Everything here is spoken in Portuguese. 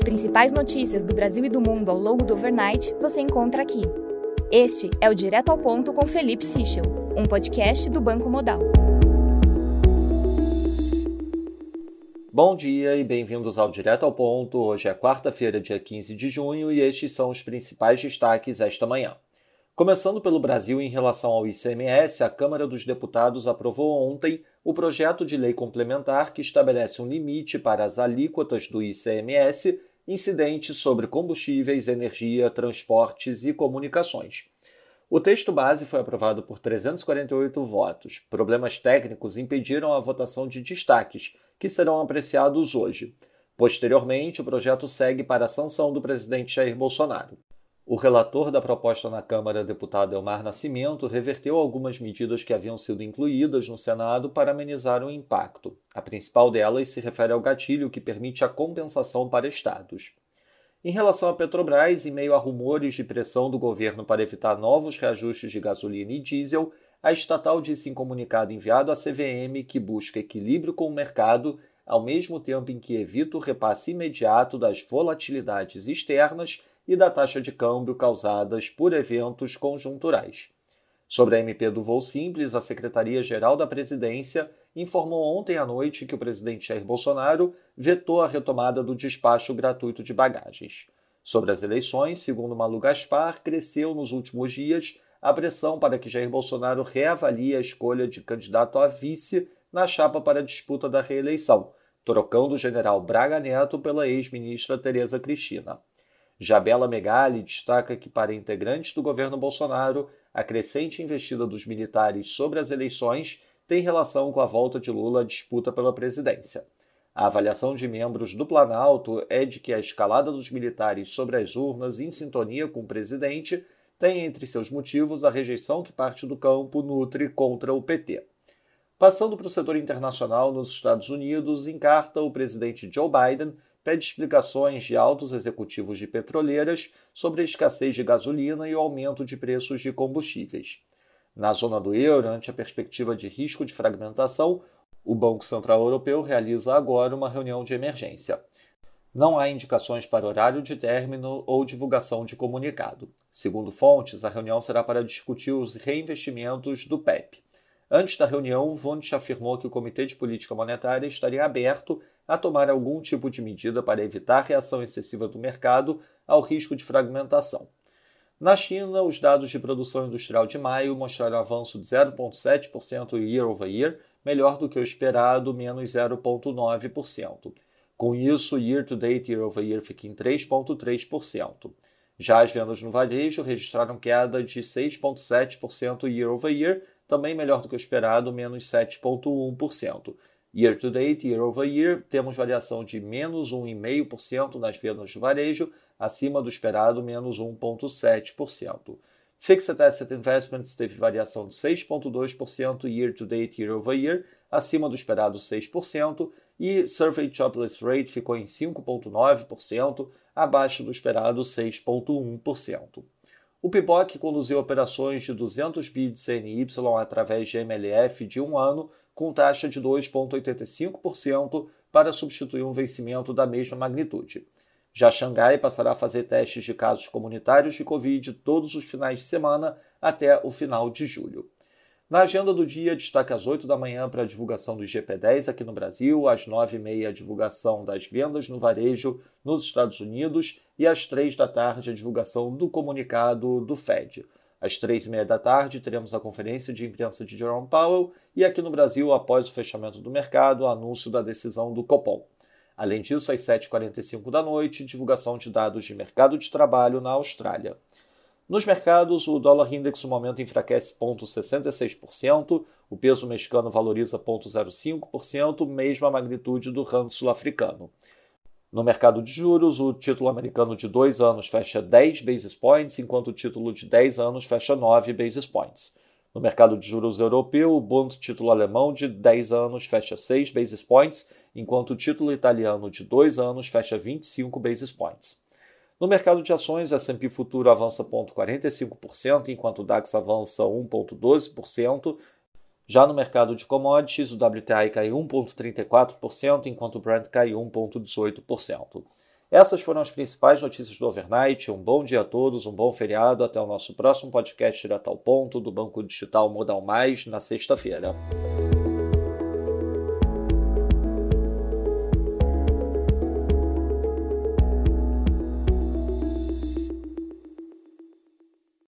As principais notícias do Brasil e do mundo ao longo do overnight você encontra aqui. Este é o Direto ao Ponto com Felipe Sichel, um podcast do Banco Modal. Bom dia e bem-vindos ao Direto ao Ponto. Hoje é quarta-feira, dia 15 de junho, e estes são os principais destaques esta manhã. Começando pelo Brasil, em relação ao ICMS, a Câmara dos Deputados aprovou ontem o projeto de lei complementar que estabelece um limite para as alíquotas do ICMS incidentes sobre combustíveis, energia, transportes e comunicações. O texto base foi aprovado por 348 votos. Problemas técnicos impediram a votação de destaques, que serão apreciados hoje. Posteriormente, o projeto segue para a sanção do presidente Jair Bolsonaro. O relator da proposta na Câmara, deputado Elmar Nascimento, reverteu algumas medidas que haviam sido incluídas no Senado para amenizar o impacto. A principal delas se refere ao gatilho que permite a compensação para estados. Em relação à Petrobras, em meio a rumores de pressão do governo para evitar novos reajustes de gasolina e diesel, a estatal disse em comunicado enviado à CVM que busca equilíbrio com o mercado, ao mesmo tempo em que evita o repasse imediato das volatilidades externas e da taxa de câmbio causadas por eventos conjunturais. Sobre a MP do voo simples, a Secretaria-Geral da Presidência informou ontem à noite que o presidente Jair Bolsonaro vetou a retomada do despacho gratuito de bagagens. Sobre as eleições, segundo Malu Gaspar, cresceu nos últimos dias a pressão para que Jair Bolsonaro reavalie a escolha de candidato a vice na chapa para a disputa da reeleição, trocando o general Braga Neto pela ex-ministra Tereza Cristina. Jabela Megali destaca que, para integrantes do governo Bolsonaro, a crescente investida dos militares sobre as eleições tem relação com a volta de Lula à disputa pela presidência. A avaliação de membros do Planalto é de que a escalada dos militares sobre as urnas em sintonia com o presidente tem entre seus motivos a rejeição que parte do campo nutre contra o PT. Passando para o setor internacional, nos Estados Unidos, em carta, o presidente Joe Biden pede explicações de altos executivos de petroleiras sobre a escassez de gasolina e o aumento de preços de combustíveis. Na zona do euro, ante a perspectiva de risco de fragmentação, o Banco Central Europeu realiza agora uma reunião de emergência. Não há indicações para horário de término ou divulgação de comunicado. Segundo fontes, a reunião será para discutir os reinvestimentos do PEP. Antes da reunião, Vonch afirmou que o Comitê de Política Monetária estaria aberto a tomar algum tipo de medida para evitar reação excessiva do mercado ao risco de fragmentação. Na China, os dados de produção industrial de maio mostraram avanço de 0,7% year over year, melhor do que o esperado, menos 0,9%. Com isso, year to date year over year fica em 3,3%. Já as vendas no varejo registraram queda de 6,7% year over year, também melhor do que o esperado, menos 7,1%. Year to date, year over year, temos variação de menos 1,5% nas vendas do varejo, acima do esperado, menos 1,7%. Fixed Asset Investments teve variação de 6,2% year to date, year over year, acima do esperado 6%, e Survey Jobless Rate ficou em 5,9%, abaixo do esperado 6,1%. O PIBOC conduziu operações de 200 bi de CNY através de MLF de um ano, com taxa de 2,85% para substituir um vencimento da mesma magnitude. Já Xangai passará a fazer testes de casos comunitários de Covid todos os finais de semana até o final de julho. Na agenda do dia, destaque às 8 da manhã para a divulgação do IGP-10 aqui no Brasil, às 9h30 a divulgação das vendas no varejo nos Estados Unidos e às 3 da tarde a divulgação do comunicado do Fed. Às 3h30 da tarde teremos a conferência de imprensa de Jerome Powell e aqui no Brasil, após o fechamento do mercado, o anúncio da decisão do Copom. Além disso, às 7h45 da noite, divulgação de dados de mercado de trabalho na Austrália. Nos mercados, o dólar index no momento enfraquece 0,66%, o peso mexicano valoriza 0,05%, mesma magnitude do rand sul-africano. No mercado de juros, o título americano de 2 anos fecha 10 basis points, enquanto o título de 10 anos fecha 9 basis points. No mercado de juros europeu, o Bund título alemão de 10 anos fecha 6 basis points, enquanto o título italiano de 2 anos fecha 25 basis points. No mercado de ações, o S&P Futuro avança 0,45%, enquanto o DAX avança 1,12%. Já no mercado de commodities, o WTI cai 1,34%, enquanto o Brent cai 1,18%. Essas foram as principais notícias do overnight. Um bom dia a todos, um bom feriado. Até o nosso próximo podcast direto ao ponto do Banco Digital Modal Mais na sexta-feira.